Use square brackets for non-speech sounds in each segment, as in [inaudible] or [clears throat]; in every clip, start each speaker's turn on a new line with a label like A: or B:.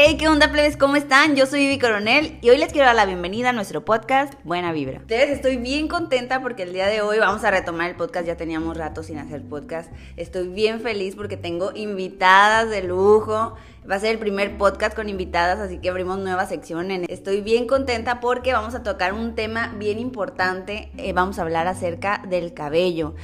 A: Hey, ¿qué onda, plebes? ¿Cómo están? Yo soy Vivi Coronel y hoy les quiero dar la bienvenida a nuestro podcast Buena Vibra. Ustedes, estoy bien contenta porque el día de hoy vamos a retomar el podcast. Ya teníamos rato sin hacer podcast. Estoy bien feliz porque tengo invitadas de lujo. Va a ser el primer podcast con invitadas, así que abrimos nueva sección. Estoy bien contenta porque vamos a tocar un tema bien importante. Eh, vamos a hablar acerca del cabello.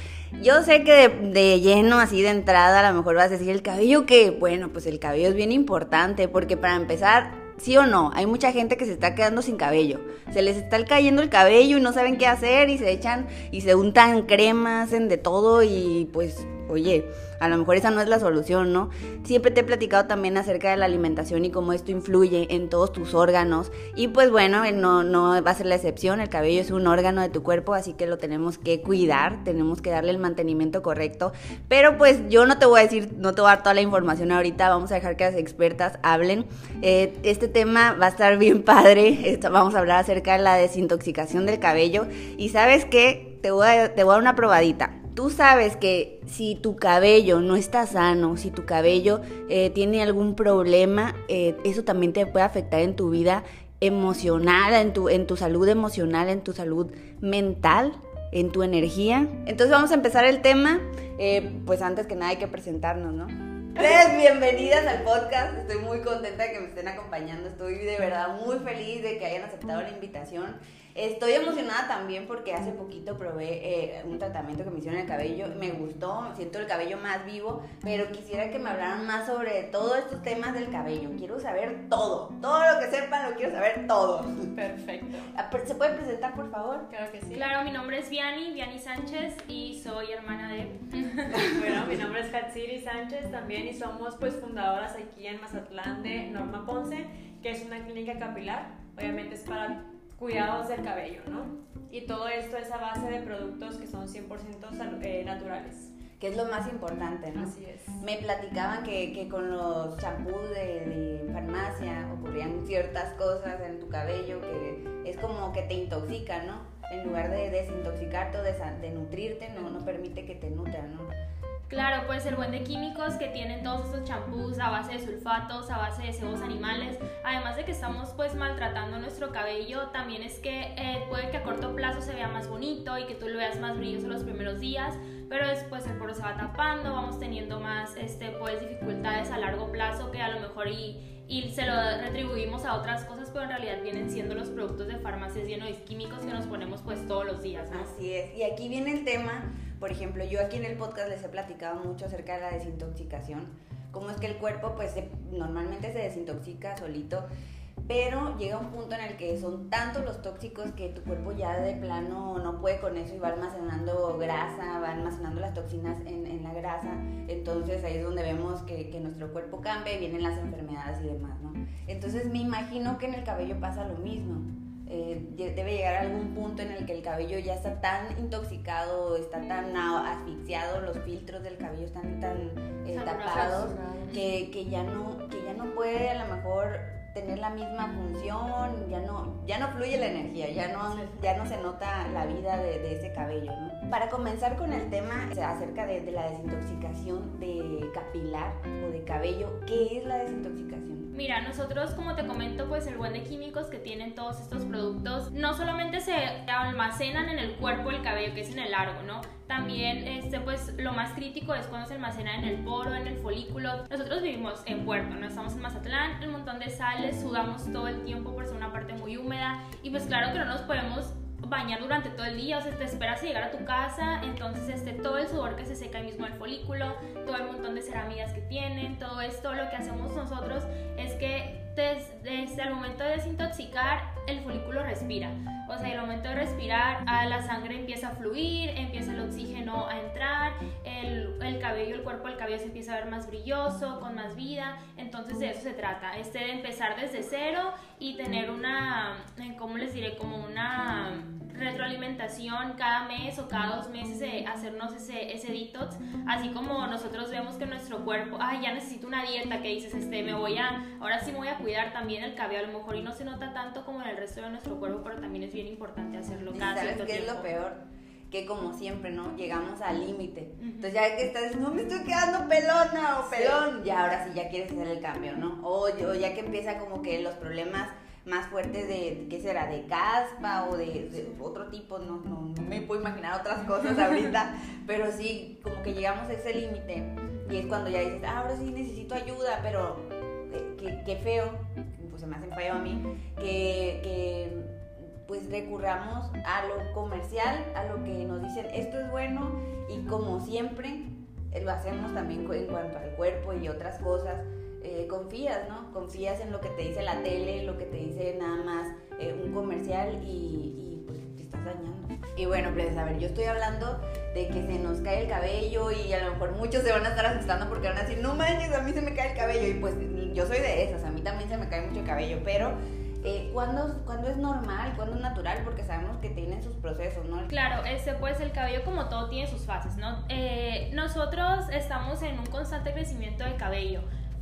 A: Yo sé que de, de, lleno, así de entrada, a lo mejor vas a decir el cabello que, bueno, pues el cabello es bien importante porque para empezar, sí o no, hay mucha gente que se está quedando sin cabello. Se les está cayendo el cabello y no saben qué hacer y se echan y se untan cremas, en de todo y pues, oye, a lo mejor esa no es la solución, ¿no? Siempre te he platicado también acerca de la alimentación y cómo esto influye en todos tus órganos. Y pues bueno, no, no va a ser la excepción, el cabello es un órgano de tu cuerpo, así que lo tenemos que cuidar, tenemos que darle el mantenimiento correcto. Pero pues yo no te voy a decir, no te voy a dar toda la información ahorita, vamos a dejar que las expertas hablen. Eh, este tema va a estar [laughs] bien padre, vamos a hablar acerca de la desintoxicación del cabello. Y sabes qué, te voy a, te voy a dar una probadita tú sabes que si tu cabello no está sano, si tu cabello eh, tiene algún problema, eh, eso también te puede afectar en tu vida emocional, en tu, en tu salud emocional, en tu salud mental, en tu energía. Entonces vamos a empezar el tema. Eh, pues antes que nada hay que presentarnos, ¿no? Bienvenidas al podcast. Estoy muy contenta de que me estén acompañando. Estoy de verdad muy feliz de que hayan aceptado la invitación. Estoy emocionada también porque hace poquito probé eh, un tratamiento que me hicieron en el cabello. Me gustó, siento el cabello más vivo, pero quisiera que me hablaran más sobre todos estos temas del cabello. Quiero saber todo. Todo lo que sepan lo quiero saber todo.
B: Perfecto.
A: Ah, ¿Se puede presentar, por favor?
B: Claro que sí. Claro, mi nombre es Viani, Viani Sánchez y soy hermana de... [laughs] [laughs]
C: bueno, mi nombre es Hatsiri Sánchez también y somos pues fundadoras aquí en Mazatlán de Norma Ponce, que es una clínica capilar. Obviamente es para cuidados del cabello, ¿no? Y todo esto es a base de productos que son 100% eh, naturales.
A: Que es lo más importante, ¿no?
C: Así es.
A: Me platicaban que, que con los champús de, de, farmacia ocurrían ciertas cosas en tu cabello que es como que te intoxican, ¿no? En lugar de desintoxicarte o de, de nutrirte, no, no permite que te nutran, ¿no?
B: Claro, puede ser buen de químicos que tienen todos estos champús a base de sulfatos, a base de cebos animales. Además de que estamos pues maltratando nuestro cabello, también es que eh, puede que a corto plazo se vea más bonito y que tú lo veas más brilloso los primeros días, pero después el poro se va tapando, vamos teniendo más este, pues, dificultades a largo plazo que a lo mejor y, y se lo retribuimos a otras cosas, pero en realidad vienen siendo los productos de farmacias llenos de químicos que nos ponemos pues todos los días.
A: Así es, y aquí viene el tema por ejemplo, yo aquí en el podcast les he platicado mucho acerca de la desintoxicación, cómo es que el cuerpo pues normalmente se desintoxica solito, pero llega un punto en el que son tantos los tóxicos que tu cuerpo ya de plano no puede con eso y va almacenando grasa, va almacenando las toxinas en, en la grasa, entonces ahí es donde vemos que, que, nuestro cuerpo cambia y vienen las enfermedades y demás, ¿no? Entonces me imagino que en el cabello pasa lo mismo eh, debe llegar a algún punto en el que el cabello ya está tan intoxicado, está tan asfixiado, los filtros del cabello están tan eh, tapados que, que, ya no, que ya no puede a lo mejor tener la misma función, ya no, ya no fluye la energía, ya no, ya no se nota la vida de, de ese cabello. ¿no? Para comenzar con el tema acerca de, de la desintoxicación de capilar o de cabello, ¿qué es la desintoxicación?
B: Mira, nosotros como te comento, pues el buen de químicos que tienen todos estos productos no solamente se almacenan en el cuerpo del cabello, que es en el largo, ¿no? También este, pues lo más crítico es cuando se almacena en el poro, en el folículo. Nosotros vivimos en Puerto, no estamos en Mazatlán, un montón de sales, sudamos todo el tiempo por ser una parte muy húmeda y pues claro que no nos podemos bañar durante todo el día, o sea, te esperas a llegar a tu casa, entonces este, todo el sudor que se seca ahí mismo el folículo, todo el montón de ceramidas que tienen, todo esto, lo que hacemos nosotros es que desde, el momento de desintoxicar, el folículo respira. O sea, el momento de respirar, la sangre empieza a fluir, empieza el oxígeno a entrar, el, el, cabello, el cuerpo del cabello se empieza a ver más brilloso, con más vida. Entonces de eso se trata, este de empezar desde cero y tener una, ¿cómo les diré? Como una retroalimentación cada mes o cada dos meses de hacernos ese, ese detox, así como nosotros vemos que nuestro cuerpo, ay, ya necesito una dieta, que dices, este, me voy a, ahora sí me voy a cuidar también el cabello, a lo mejor y no se nota tanto como en el resto de nuestro cuerpo, pero también es bien importante hacerlo cada
A: ¿Sabes qué es lo peor? que como siempre, ¿no? Llegamos al límite. Entonces ya que estás, no me estoy quedando pelona o pelón, ya ahora sí ya quieres hacer el cambio, ¿no? O, o ya que empieza como que los problemas más fuertes de, ¿qué será? De caspa o de, otro tipo, no, no, me puedo imaginar otras cosas ahorita, [laughs] pero sí, como que llegamos a ese límite y es cuando ya dices, ah, ahora sí necesito ayuda, pero eh, qué, feo, pues se me hace feo a mí, que, que pues recurramos a lo comercial, a lo que nos dicen esto es bueno y como siempre lo hacemos también en cuanto al cuerpo y otras cosas. Eh, confías, ¿no? Confías en lo que te dice la tele, lo que te dice nada más eh, un comercial y, pues te estás dañando. Y bueno, pues a ver, yo estoy hablando de que se nos cae el cabello y a lo mejor muchos se van a estar asustando porque van a decir, no manches, a mí se me cae el cabello. Y pues yo soy de esas, a mí también se me cae mucho el cabello, pero eh, ¿cuándo, es normal, cuándo es natural, porque sabemos que tienen sus procesos, ¿no?
B: Claro, ese pues el cabello como todo tiene sus fases, ¿no? Eh, nosotros estamos en un constante crecimiento del cabello.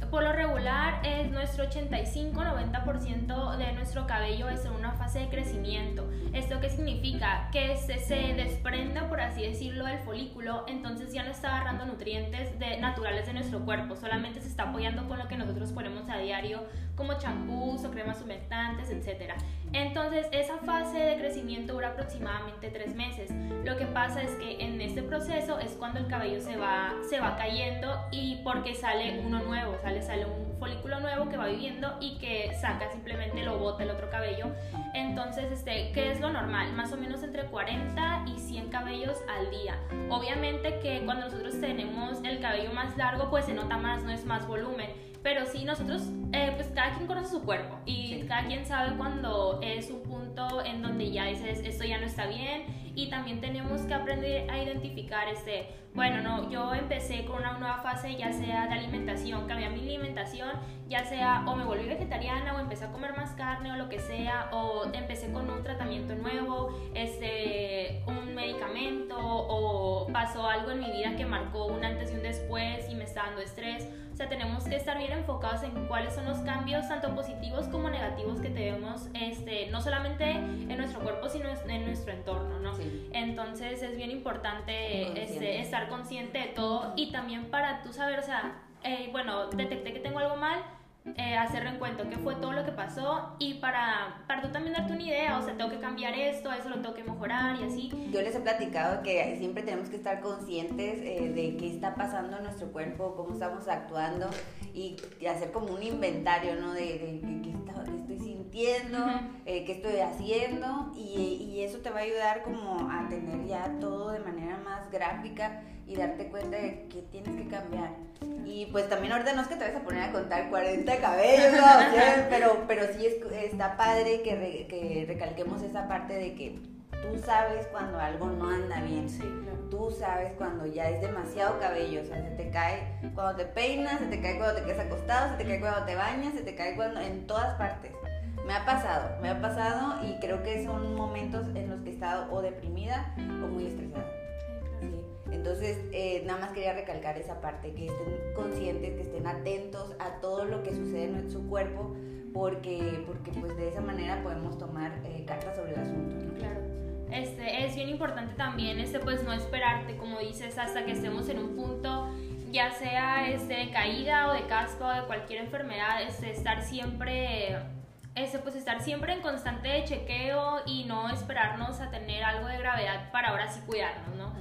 B: Por lo regular, es nuestro 85-90% de nuestro cabello es en una fase de crecimiento. ¿Esto qué significa? Que se, se desprende, por así decirlo, del folículo, entonces ya no está agarrando nutrientes de, naturales de nuestro cuerpo, solamente se está apoyando con lo que nosotros ponemos a diario, como champús o cremas humectantes, etc. Entonces, esa fase de crecimiento dura aproximadamente tres meses. Lo que pasa es que en este proceso es cuando el cabello se va, se va cayendo y porque sale uno nuevo, sale sale un folículo nuevo que va viviendo y que saca simplemente lo bota el otro cabello. Entonces, este, ¿qué es lo normal? Más o menos entre 40 y 100 cabellos al día. Obviamente que cuando nosotros tenemos el cabello más largo, pues se nota más, no es más volumen. Pero sí, nosotros, eh, cada quien conoce su cuerpo y cada quien sabe cuando es un punto en donde ya dices, esto ya no está bien y también tenemos que aprender a identificar este, bueno, no, yo empecé con una nueva fase ya sea de alimentación, cambié mi alimentación, ya sea o me volví vegetariana o empecé a comer más carne o lo que sea, o empecé con un tratamiento nuevo, este, un medicamento o pasó algo en mi vida que marcó un antes y un después y me está dando estrés. O sea, tenemos que estar bien enfocados en cuáles son los cambios, tanto positivos como negativos, que tenemos, este, no solamente en nuestro cuerpo, sino en nuestro entorno, ¿no? Entonces es bien importante este, estar consciente de todo y también para tú saber, o sea, eh, bueno, detecté que tengo algo mal, eh, hacer reencuentro, qué fue todo lo que pasó y para, para tú también darte una idea, o sea, tengo que cambiar esto, eso lo tengo que mejorar y así.
A: Yo les he platicado que siempre tenemos que estar conscientes eh, de qué está pasando en nuestro cuerpo, cómo estamos actuando y, hacer como un inventario, ¿no? De, qué, estoy sintiendo, eh, qué estoy haciendo y, y eso te va a ayudar como a tener ya todo de manera más gráfica y darte cuenta de que tienes que cambiar. Y pues también ahorita no es que te vayas a poner a contar 40 cabellos, [laughs] pero, pero sí está padre que, que recalquemos esa parte de que tú sabes cuando algo no anda bien. Sí, Tú sabes cuando ya es demasiado cabello, o sea, se te cae cuando te peinas, se te cae cuando te quedas acostado, se te cae cuando te bañas, se te cae cuando en todas partes. Me ha pasado, me ha pasado y creo que son momentos en los que he estado o deprimida o muy estresada. Entonces, eh, nada más quería recalcar esa parte, que estén conscientes, que estén atentos a todo lo que sucede en su cuerpo, porque, porque pues de esa manera podemos tomar eh, cartas sobre el asunto.
B: Claro. Este, es bien importante también este, pues, no esperarte, como dices, hasta que estemos en un punto ya sea este, de caída o de casco o de cualquier enfermedad, este, estar siempre este, pues estar siempre en constante chequeo y no esperarnos a tener algo de gravedad para ahora sí cuidarnos, ¿no?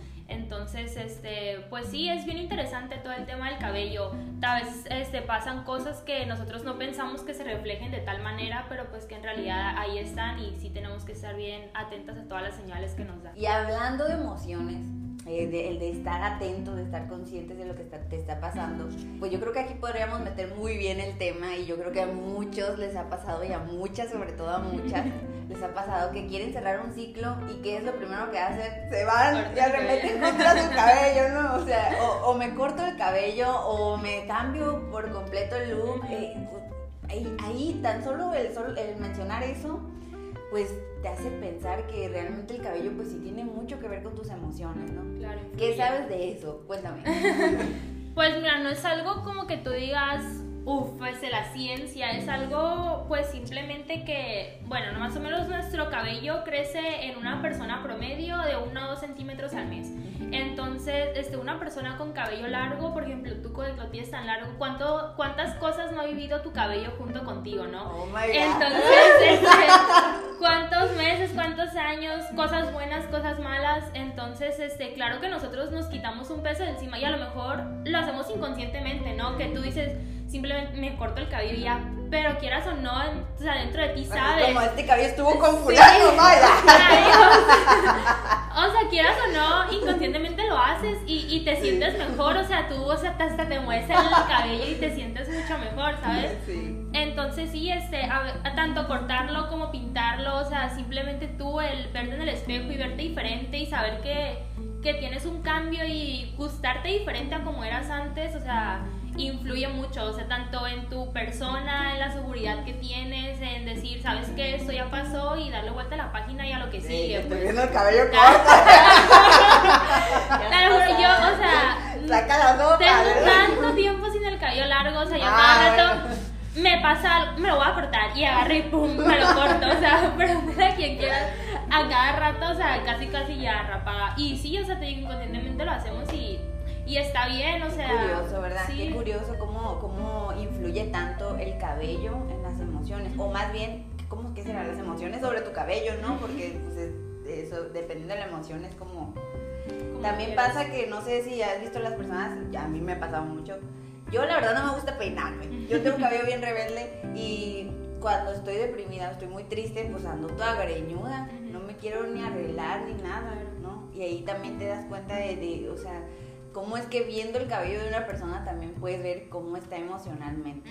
B: Entonces, este, pues sí, es bien interesante todo el tema del cabello. Tal vez este, pasan cosas que nosotros no pensamos que se reflejen de tal manera, pero pues que en realidad ahí están y sí tenemos que estar bien atentas a todas las señales que nos dan.
A: Y hablando de emociones, eh, de, el de estar atentos, de estar conscientes de lo que te está pasando, pues yo creo que aquí podríamos meter muy bien el tema y yo creo que a muchos les ha pasado y a muchas, sobre todo a muchas, [laughs] les ha pasado que quieren cerrar un ciclo y ¿qué es lo primero que hacen? Se van y arremeten contra su cabello, ¿no? O sea, o, me corto el cabello o me cambio por completo el look. Eh, ahí, ahí, tan solo el, solo el mencionar eso pues te hace pensar que realmente el cabello pues sí tiene mucho que ver con tus emociones, ¿no? Claro. ¿Qué sabes de eso? Cuéntame. [laughs]
B: pues mira, no es algo como que tú digas, Uf, pues de la ciencia es algo pues simplemente que, bueno, más o menos nuestro cabello crece en una persona promedio de 1 a 2 centímetros al mes. Entonces, este, una persona con cabello largo, por ejemplo, tú con el que tienes tan largo, ¿cuánto, ¿cuántas cosas no ha vivido tu cabello junto contigo, no?
A: Oh my God.
B: Entonces, [laughs] este, ¿cuántos meses, cuántos años, cosas buenas, cosas malas? Entonces, este, claro que nosotros nos quitamos un peso de encima y a lo mejor lo hacemos inconscientemente, ¿no? Que tú dices, simplemente me corto el cabello y ya. Pero quieras o no, o sea, dentro de ti sabes.
A: Como este cabello estuvo con fulano, vaya.
B: o sea, quieras o no, inconscientemente lo haces y, y te sientes mejor. O sea, tú o sea, hasta te mueves el cabello y te sientes mucho mejor, ¿sabes? [laughs]
A: Sí.
B: Entonces sí, este, a tanto cortarlo como pintarlo, o sea, simplemente tú el verte en el espejo y verte diferente y saber que, que tienes un cambio y gustarte diferente a como eras antes, o sea, influye mucho, o sea, tanto en tu persona, en la seguridad que tienes, en decir, ¿sabes qué? Esto ya pasó y darle vuelta a la página y a lo que
A: Sí,
B: sigue.
A: estoy
B: pues.
A: viendo el cabello [laughs] corto. [laughs]
B: Lo juro, yo, o sea, [laughs]
A: Saca la sopa.
B: tengo tanto tiempo sin el cabello largo, o sea, yo
A: Ah,
B: cada rato me pasa algo, me lo voy a cortar y agarro y pum, me lo corto, o sea, pregúntale a quien quiera, a cada rato, o sea, casi casi ya rapada. Y sí, o sea, te digo, inconscientemente lo hacemos y, y está bien, o sea.
A: curioso, ¿verdad?
B: Sí.
A: Qué curioso cómo, cómo influye tanto el cabello en las emociones. O más bien, ¿cómo que serán las emociones sobre tu cabello, no? Porque pues, es- eso, dependiendo de la emoción, es como...
B: como
A: También
B: quieras.
A: pasa que, no sé si has visto las personas, a mí me ha pasado mucho. Yo la verdad no me gusta peinarme. Yo tengo un [laughs] cabello bien rebelde y cuando estoy deprimida, estoy muy triste, pues ando toda greñuda. No me quiero ni arreglar ni nada, ¿no? Y ahí también te das cuenta de, de, o sea, cómo es que viendo el cabello de una persona también puedes ver cómo está emocionalmente.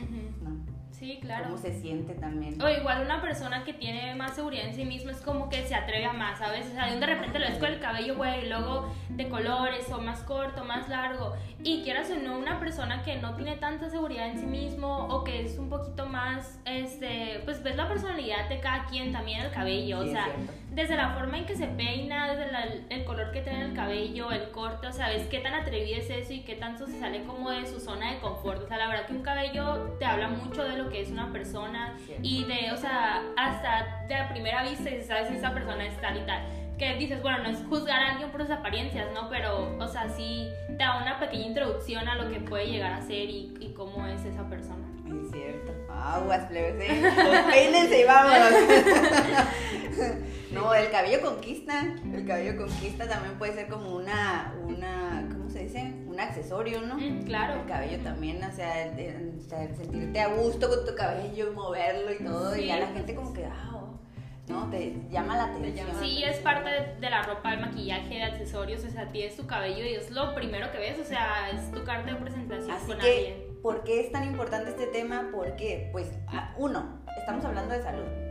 B: Sí, claro.
A: Cómo se siente también.
B: O igual una persona que tiene más seguridad en sí misma es como que se atreve a más, ¿sabes? O sea, de repente lo ves con el cabello, güey, y luego de colores, o más corto, más largo. Y quieras o no, una persona que no tiene tanta seguridad en sí mismo, o que es un poquito más, este, pues ves la personalidad de cada quien también el cabello,
A: Sí,
B: o sea. Desde la forma en que se peina, desde la- el color que tiene el cabello, el corte, o sea, ves qué tan atrevido es eso y qué tanto se sale como de su zona de confort. O sea, la verdad que un cabello te habla mucho de lo que es una persona y de, o sea, hasta de a primera vista dices, sabes si esa persona es tal y tal. Que dices, bueno, no es juzgar a alguien por sus apariencias, ¿no? Pero, o sea, sí te da una pequeña introducción a lo que puede llegar a ser y, y cómo es esa persona.
A: Es cierto. Aguas, plebes, ¿eh? Peínense y vámonos. [laughs] [laughs] no, el cabello conquista. El cabello conquista también puede ser como una, una, ¿cómo se dice? Un accesorio, ¿no?
B: Mm, claro.
A: El cabello también, o sea, el, sentirte a gusto con tu cabello, moverlo y todo. Y a la gente como que, ah, oh, ¿no? Te llama la atención.
B: Sí, es parte de, la ropa, el maquillaje, de accesorios, o sea, tienes tu cabello y es lo primero que ves, o sea, es tu carta de presentación
A: Así
B: con
A: que,
B: alguien.
A: ¿por qué es tan importante este tema? Porque, pues, uno, estamos hablando de salud.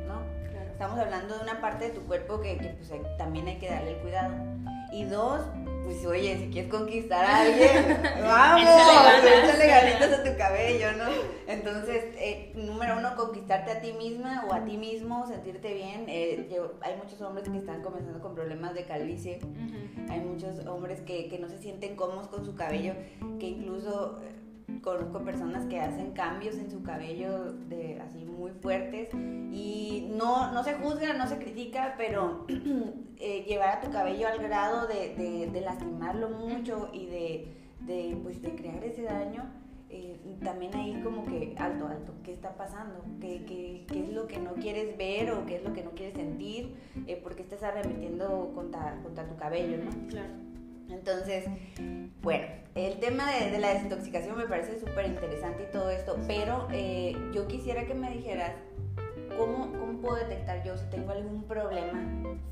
A: Estamos hablando de una parte de tu cuerpo que, que, pues, hay- también hay que darle el cuidado. Y dos, pues oye, si quieres conquistar a alguien, [laughs] vamos,
B: Échale
A: ganitas a tu cabello, ¿no? Entonces, eh, número uno, conquistarte a ti misma o a ti mismo, sentirte bien. Eh, yo- hay muchos hombres que están comenzando con problemas de calvicie. Hay muchos hombres que, que no se sienten cómodos con su cabello, que incluso eh, conozco personas que hacen cambios en su cabello de así muy fuertes y no, no se juzga, no se critica, pero [clears throat] eh, llevar a tu cabello al grado de, de- de lastimarlo mucho y de, de, pues, de crear ese daño. eh, también ahí como que alto, alto, ¿qué está pasando? ¿Qué, qué, qué es lo que no quieres ver o qué es lo que no quieres sentir? Eh, ¿Por qué estás arremetiendo contra, contra tu cabello, no?
B: Claro.
A: Entonces, bueno, el tema de, de la desintoxicación me parece súper interesante y todo esto, pero eh, yo quisiera que me dijeras cómo, cómo puedo detectar yo si tengo algún problema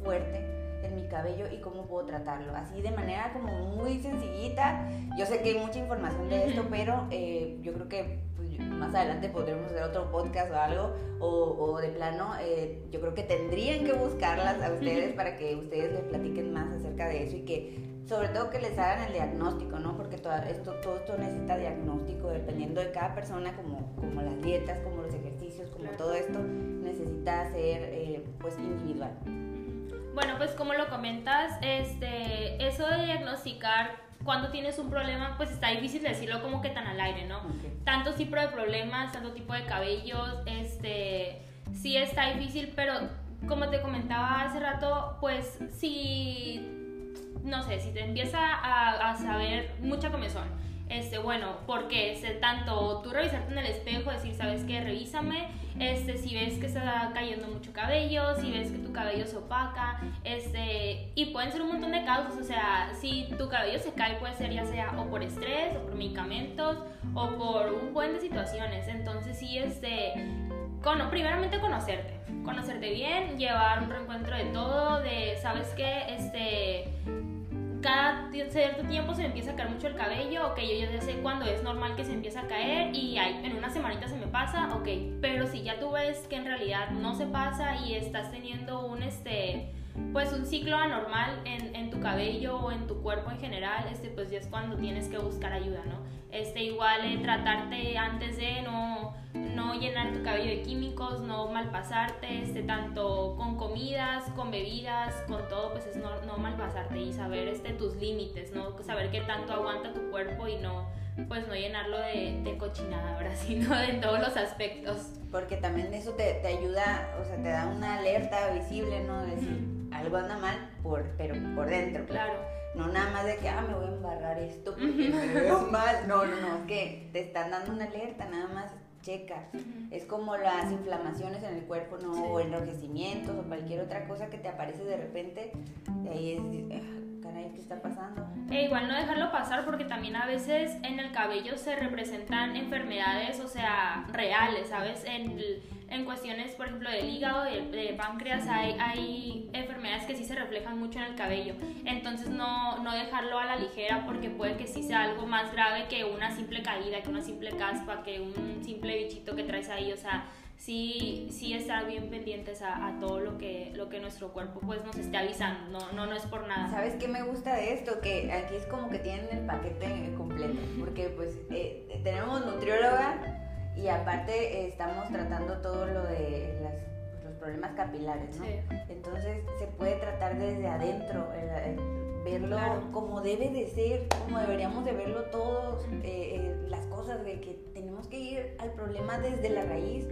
A: fuerte en mi cabello y cómo puedo tratarlo. Así de manera como muy sencillita. Yo sé que hay mucha información de esto, pero eh, yo creo que pues, más adelante podremos hacer otro podcast o algo, o, o de plano, eh, yo creo que tendrían que buscarlas a ustedes para que ustedes les platiquen más acerca de eso y que sobre todo que les hagan el diagnóstico, ¿no? Porque todo esto, todo esto necesita diagnóstico dependiendo de cada persona, como, como las dietas, como los ejercicios, como todo esto necesita ser eh, pues individual.
B: Bueno, pues como lo comentas, este, eso de diagnosticar cuando tienes un problema, pues está difícil decirlo como que tan al aire, ¿no? Tanto tipo de problemas, tanto tipo de cabellos, este, sí está difícil, pero como te comentaba hace rato, pues si, no sé, si te empieza a, saber mucha comezón, este, bueno, porque este, tanto tú revisarte en el espejo, decir, sabes qué, revísame, este, si ves que está cayendo mucho cabello, si ves que tu cabello se opaca, este, y pueden ser un montón de causas, o sea, si tu cabello se cae puede ser ya sea o por estrés, o por medicamentos, o por un buen de situaciones, entonces sí, este, con, primeramente conocerte, conocerte bien, llevar un reencuentro de todo, de, sabes qué, este cada cierto tiempo se me empieza a caer mucho el cabello, ok, yo ya sé cuándo es normal que se empieza a caer y en una semanita se me pasa, ok, pero si ya tú ves que en realidad no se pasa y estás teniendo un, este, pues un ciclo anormal en, en tu cabello o en tu cuerpo en general, este, pues ya es cuando tienes que buscar ayuda, ¿no? Este, igual eh, tratarte antes de no, no llenar tu cabello de químicos, no malpasarte, este, tanto con comidas, con bebidas, con todo, pues es no, no malpasarte y saber este, tus límites, ¿no? Saber qué tanto aguanta tu cuerpo y no, pues no llenarlo de, de cochinada, ahora [laughs] sino en todos los aspectos.
A: Porque también eso te, te, ayuda, o sea, te da una alerta visible, ¿no? De decir, algo anda mal, por, pero por dentro.
B: Claro
A: no nada más de que, ah, me voy a embarrar esto porque me veo [laughs] mal. No, no, no, es que te están dando una alerta, nada más checa. Es como las inflamaciones en el cuerpo, ¿no? O enrojecimientos o cualquier otra cosa que te aparece de repente. Y ahí es, caray, ¿qué está pasando?
B: E igual no dejarlo pasar porque también a veces en el cabello se representan enfermedades, o sea, reales, ¿sabes? En en cuestiones, por ejemplo, del hígado, de, páncreas, hay, hay enfermedades que sí se reflejan mucho en el cabello. Entonces no, no dejarlo a la ligera porque puede que sí sea algo más grave que una simple caída, que una simple caspa, que un simple bichito que traes ahí. O sea, sí, sí estar bien pendientes a, a, todo lo que, lo que nuestro cuerpo pues nos esté avisando, no, no, no es por nada.
A: ¿Sabes qué me gusta de esto? Que aquí es como que tienen el paquete completo, porque pues eh, tenemos nutrióloga, y aparte eh, estamos tratando todo lo de las, los problemas capilares, ¿no? Entonces se puede tratar desde adentro, verlo como debe de ser, como deberíamos de verlo todos, eh, eh, las cosas de que tenemos que ir al problema desde la raíz,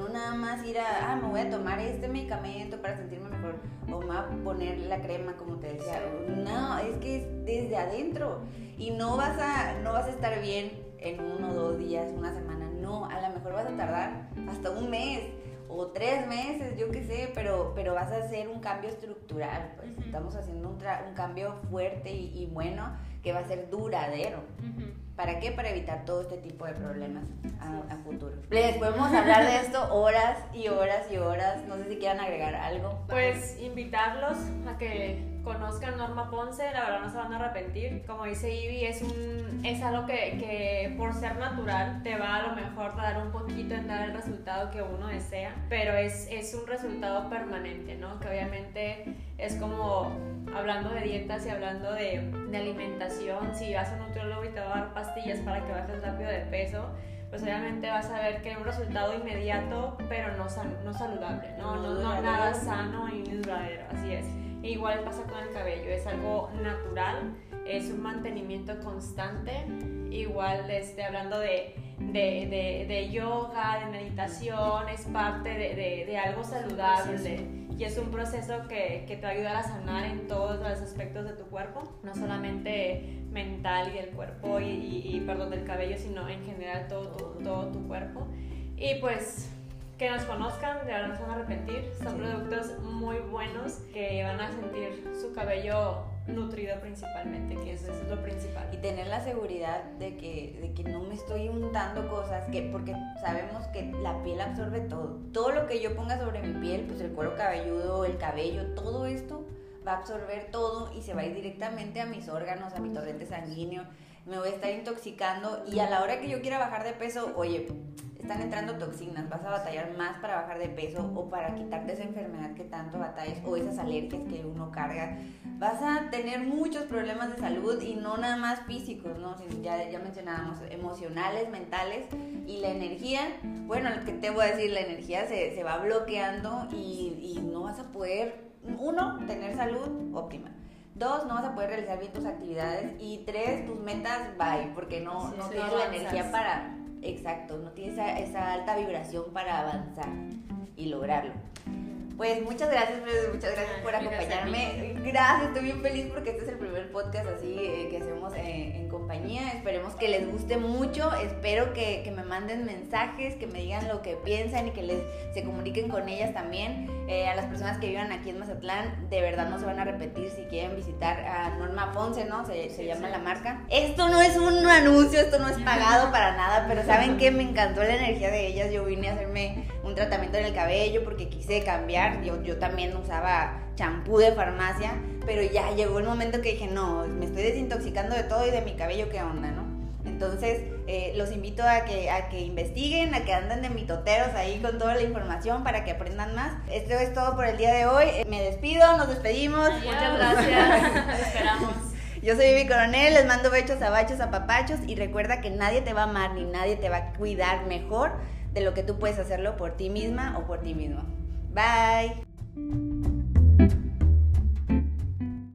A: no nada más ir a, ah, me voy a tomar este medicamento para sentirme mejor, o me voy a poner la crema, como te decía. No, es que es desde adentro. Y no vas a, no vas a estar bien en uno, dos días, una semana. No, a lo mejor vas a tardar hasta un mes o tres meses, yo qué sé, pero, pero vas a hacer un cambio estructural. Pues. Estamos haciendo un, un cambio fuerte y, bueno que va a ser duradero. ¿Para qué? Para evitar todo este tipo de problemas a, futuro. Les podemos hablar de esto horas y horas y horas. No sé si quieran agregar algo.
C: Pues invitarlos a que conozcan Norma Ponce, la verdad no se van a arrepentir. Como dice Ivy, es, un, es algo que, que, por ser natural te va a lo mejor a dar un poquito en dar el resultado que uno desea, pero es, es un resultado permanente, ¿no? Que obviamente es como hablando de dietas y hablando de, de alimentación, si vas a un nutriólogo y te va a dar pastillas para que bajes rápido de peso, pues obviamente vas a ver que hay un resultado inmediato, pero no, no saludable, ¿no? No, no, nada sano y duradero, así es. E igual pasa con el cabello, es algo natural, es un mantenimiento constante, igual este, hablando de, de, de, de yoga, de meditación, es parte de, de algo saludable y es un proceso que, que, te va a ayudar a sanar en todos los aspectos de tu cuerpo, no solamente mental y el cuerpo y, y, perdón, del cabello, sino en general todo tu, todo tu cuerpo. Y pues que nos conozcan, de verdad no se van a arrepentir. Son productos muy buenos que van a sentir su cabello nutrido principalmente, que eso, es lo principal.
A: Y tener la seguridad de que, de que no me estoy untando cosas, que porque sabemos que la piel absorbe todo. Todo lo que yo ponga sobre mi piel, pues el cuero cabelludo, el cabello, todo esto va a absorber todo y se va a ir directamente a mis órganos, a mi torrente sanguíneo. Me voy a estar intoxicando y a la hora que yo quiera bajar de peso, oye, están entrando toxinas, vas a batallar más para bajar de peso o para quitarte esa enfermedad que tanto batallas o esas alergias que uno carga. Vas a tener muchos problemas de salud y no nada más físicos, ¿no? Ya, ya mencionábamos emocionales, mentales y la energía. Bueno, lo que te voy a decir, la energía se, se va bloqueando y, y no vas a poder, uno, tener salud óptima dos, no vas a poder realizar bien tus actividades y tres, tus metas, bye, porque no, no tienes la energía para, exacto, no tienes esa, esa alta vibración para avanzar y lograrlo. Pues muchas gracias, muchas gracias por acompañarme. Gracias, estoy bien feliz porque este es el primer podcast así eh, que hacemos eh, en compañía. Esperemos que les guste mucho. Espero que, que, me manden mensajes, que me digan lo que piensan y que les se comuniquen con ellas también. Eh, a las personas que vivan aquí en Mazatlán, de verdad no se van a repetir si quieren visitar a Norma Ponce, ¿no? Se, se llama la marca. Esto no es un anuncio, esto no es pagado para nada, pero ¿saben qué? Me encantó la energía de ellas. Yo vine a hacerme un tratamiento en el cabello porque quise cambiar yo, yo también usaba champú de farmacia, pero ya llegó el momento que dije, no, me estoy desintoxicando de todo y de mi cabello, ¿qué onda, no? Entonces, eh, los invito a que, a que investiguen, a que anden de mitoteros ahí con toda la información para que aprendan más. Esto es todo por el día de hoy. Eh, me despido, nos despedimos.
B: Muchas gracias. esperamos. [laughs]
A: Yo soy Vivi Coronel, les mando bechos, abachos, apapachos y recuerda que nadie te va a amar ni nadie te va a cuidar mejor de lo que tú puedes hacerlo por ti misma o por ti mismo. Bye.